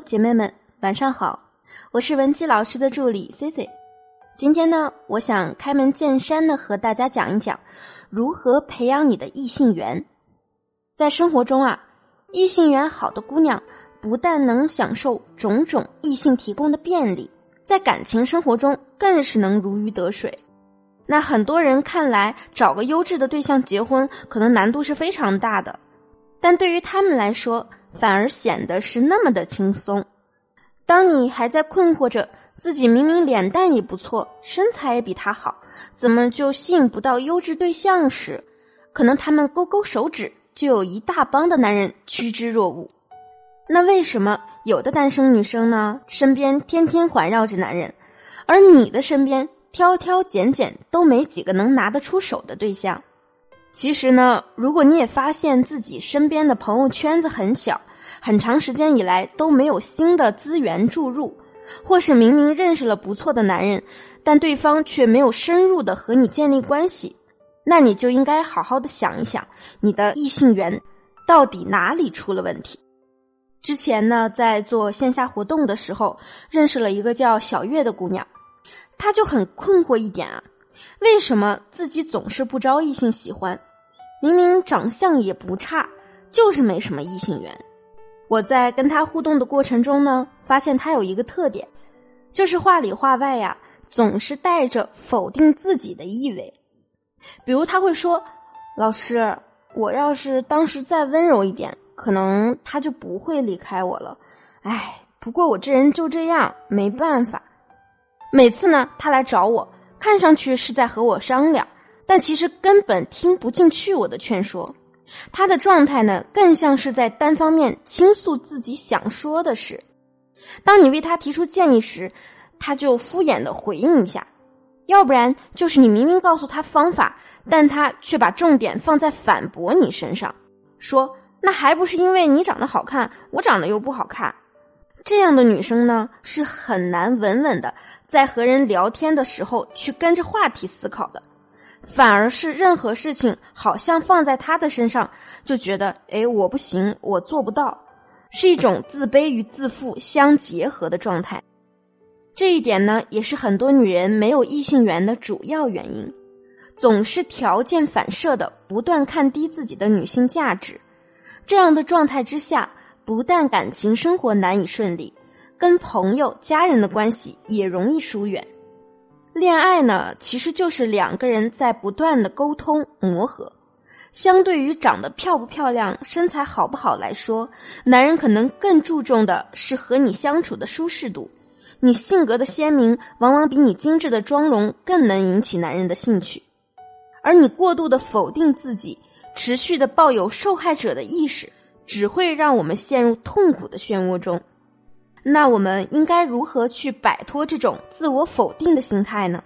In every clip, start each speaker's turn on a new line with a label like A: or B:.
A: 姐妹们，晚上好，我是文姬老师的助理 C C。今天呢，我想开门见山的和大家讲一讲如何培养你的异性缘。在生活中啊，异性缘好的姑娘不但能享受种种异性提供的便利，在感情生活中更是能如鱼得水。那很多人看来，找个优质的对象结婚，可能难度是非常大的，但对于他们来说，反而显得是那么的轻松。当你还在困惑着自己明明脸蛋也不错，身材也比他好，怎么就吸引不到优质对象时，可能他们勾勾手指，就有一大帮的男人趋之若鹜。那为什么有的单身女生呢，身边天天环绕着男人，而你的身边挑挑拣拣都没几个能拿得出手的对象？其实呢，如果你也发现自己身边的朋友圈子很小，很长时间以来都没有新的资源注入，或是明明认识了不错的男人，但对方却没有深入的和你建立关系，那你就应该好好的想一想，你的异性缘到底哪里出了问题？之前呢，在做线下活动的时候，认识了一个叫小月的姑娘，她就很困惑一点啊。为什么自己总是不招异性喜欢？明明长相也不差，就是没什么异性缘。我在跟他互动的过程中呢，发现他有一个特点，就是话里话外呀，总是带着否定自己的意味。比如他会说：“老师，我要是当时再温柔一点，可能他就不会离开我了。哎，不过我这人就这样，没办法。每次呢，他来找我。”看上去是在和我商量，但其实根本听不进去我的劝说。他的状态呢，更像是在单方面倾诉自己想说的事。当你为他提出建议时，他就敷衍的回应一下；要不然就是你明明告诉他方法，但他却把重点放在反驳你身上，说那还不是因为你长得好看，我长得又不好看。这样的女生呢，是很难稳稳的在和人聊天的时候去跟着话题思考的，反而是任何事情好像放在他的身上，就觉得哎我不行，我做不到，是一种自卑与自负相结合的状态。这一点呢，也是很多女人没有异性缘的主要原因，总是条件反射的不断看低自己的女性价值，这样的状态之下。不但感情生活难以顺利，跟朋友、家人的关系也容易疏远。恋爱呢，其实就是两个人在不断的沟通磨合。相对于长得漂不漂亮、身材好不好来说，男人可能更注重的是和你相处的舒适度。你性格的鲜明，往往比你精致的妆容更能引起男人的兴趣。而你过度的否定自己，持续的抱有受害者的意识。只会让我们陷入痛苦的漩涡中。那我们应该如何去摆脱这种自我否定的心态呢？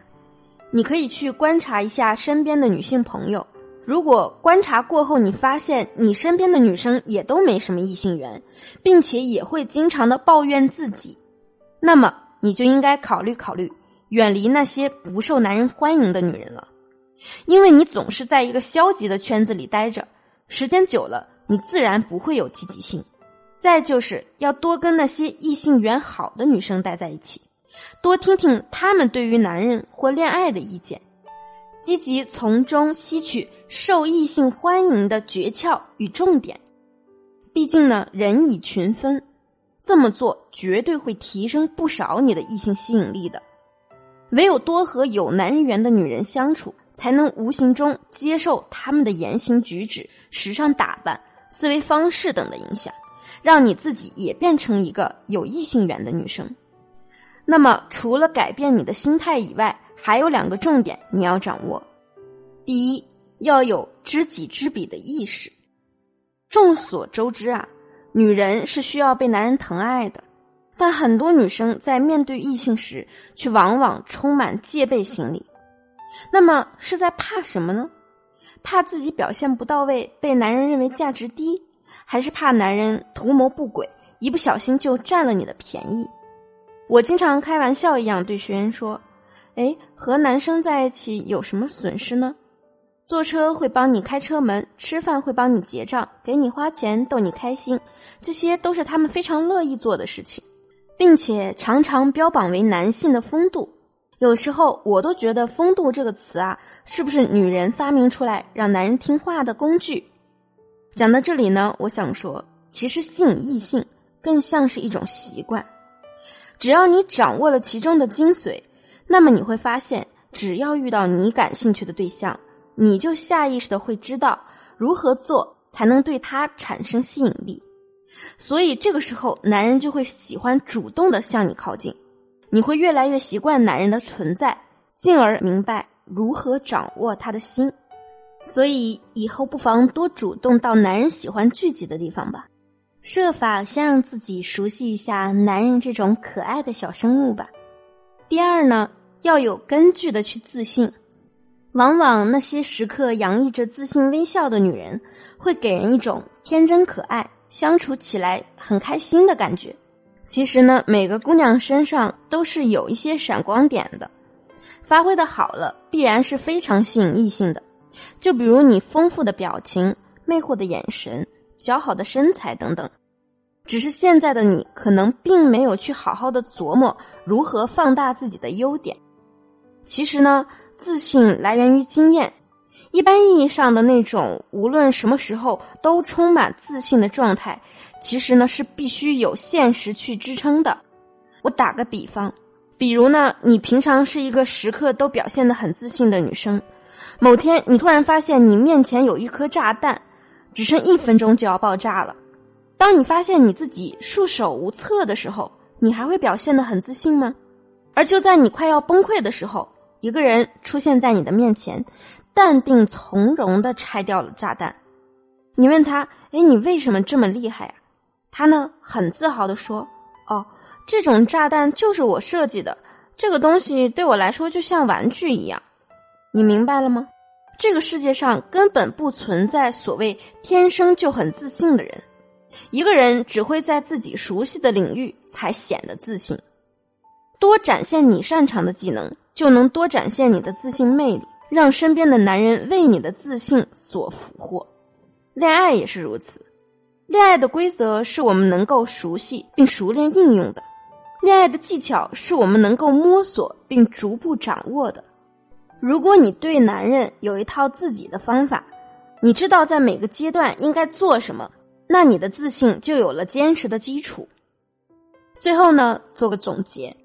A: 你可以去观察一下身边的女性朋友。如果观察过后，你发现你身边的女生也都没什么异性缘，并且也会经常的抱怨自己，那么你就应该考虑考虑，远离那些不受男人欢迎的女人了。因为你总是在一个消极的圈子里待着，时间久了。你自然不会有积极性，再就是要多跟那些异性缘好的女生待在一起，多听听她们对于男人或恋爱的意见，积极从中吸取受异性欢迎的诀窍与重点。毕竟呢，人以群分，这么做绝对会提升不少你的异性吸引力的。唯有多和有男人缘的女人相处，才能无形中接受他们的言行举止、时尚打扮。思维方式等的影响，让你自己也变成一个有异性缘的女生。那么，除了改变你的心态以外，还有两个重点你要掌握。第一，要有知己知彼的意识。众所周知啊，女人是需要被男人疼爱的，但很多女生在面对异性时，却往往充满戒备心理。那么，是在怕什么呢？怕自己表现不到位，被男人认为价值低，还是怕男人图谋不轨，一不小心就占了你的便宜？我经常开玩笑一样对学员说：“哎，和男生在一起有什么损失呢？坐车会帮你开车门，吃饭会帮你结账，给你花钱逗你开心，这些都是他们非常乐意做的事情，并且常常标榜为男性的风度。有时候我都觉得“风度”这个词啊，是不是女人发明出来让男人听话的工具？讲到这里呢，我想说，其实吸引异性更像是一种习惯，只要你掌握了其中的精髓，那么你会发现，只要遇到你感兴趣的对象。你就下意识的会知道如何做才能对他产生吸引力，所以这个时候男人就会喜欢主动的向你靠近，你会越来越习惯男人的存在，进而明白如何掌握他的心。所以以后不妨多主动到男人喜欢聚集的地方吧，设法先让自己熟悉一下男人这种可爱的小生物吧。第二呢，要有根据的去自信。往往那些时刻洋溢着自信微笑的女人，会给人一种天真可爱、相处起来很开心的感觉。其实呢，每个姑娘身上都是有一些闪光点的，发挥的好了，必然是非常吸引异性的。就比如你丰富的表情、魅惑的眼神、姣好的身材等等。只是现在的你可能并没有去好好的琢磨如何放大自己的优点。其实呢。自信来源于经验，一般意义上的那种无论什么时候都充满自信的状态，其实呢是必须有现实去支撑的。我打个比方，比如呢，你平常是一个时刻都表现的很自信的女生，某天你突然发现你面前有一颗炸弹，只剩一分钟就要爆炸了。当你发现你自己束手无策的时候，你还会表现的很自信吗？而就在你快要崩溃的时候。一个人出现在你的面前，淡定从容的拆掉了炸弹。你问他：“哎，你为什么这么厉害啊？”他呢，很自豪的说：“哦，这种炸弹就是我设计的，这个东西对我来说就像玩具一样。”你明白了吗？这个世界上根本不存在所谓天生就很自信的人，一个人只会在自己熟悉的领域才显得自信。多展现你擅长的技能。就能多展现你的自信魅力，让身边的男人为你的自信所俘获。恋爱也是如此，恋爱的规则是我们能够熟悉并熟练应用的，恋爱的技巧是我们能够摸索并逐步掌握的。如果你对男人有一套自己的方法，你知道在每个阶段应该做什么，那你的自信就有了坚实的基础。最后呢，做个总结，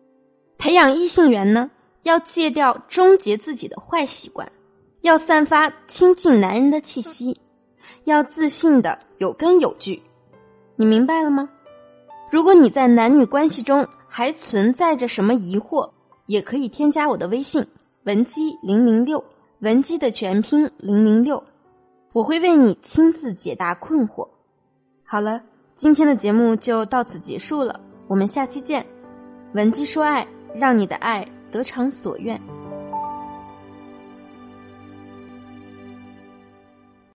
A: 培养异性缘呢。要戒掉终结自己的坏习惯，要散发亲近男人的气息，要自信的有根有据。你明白了吗？如果你在男女关系中还存在着什么疑惑，也可以添加我的微信文姬零零六，文姬的全拼零零六，我会为你亲自解答困惑。好了，今天的节目就到此结束了，我们下期见。文姬说爱，让你的爱。得偿所愿。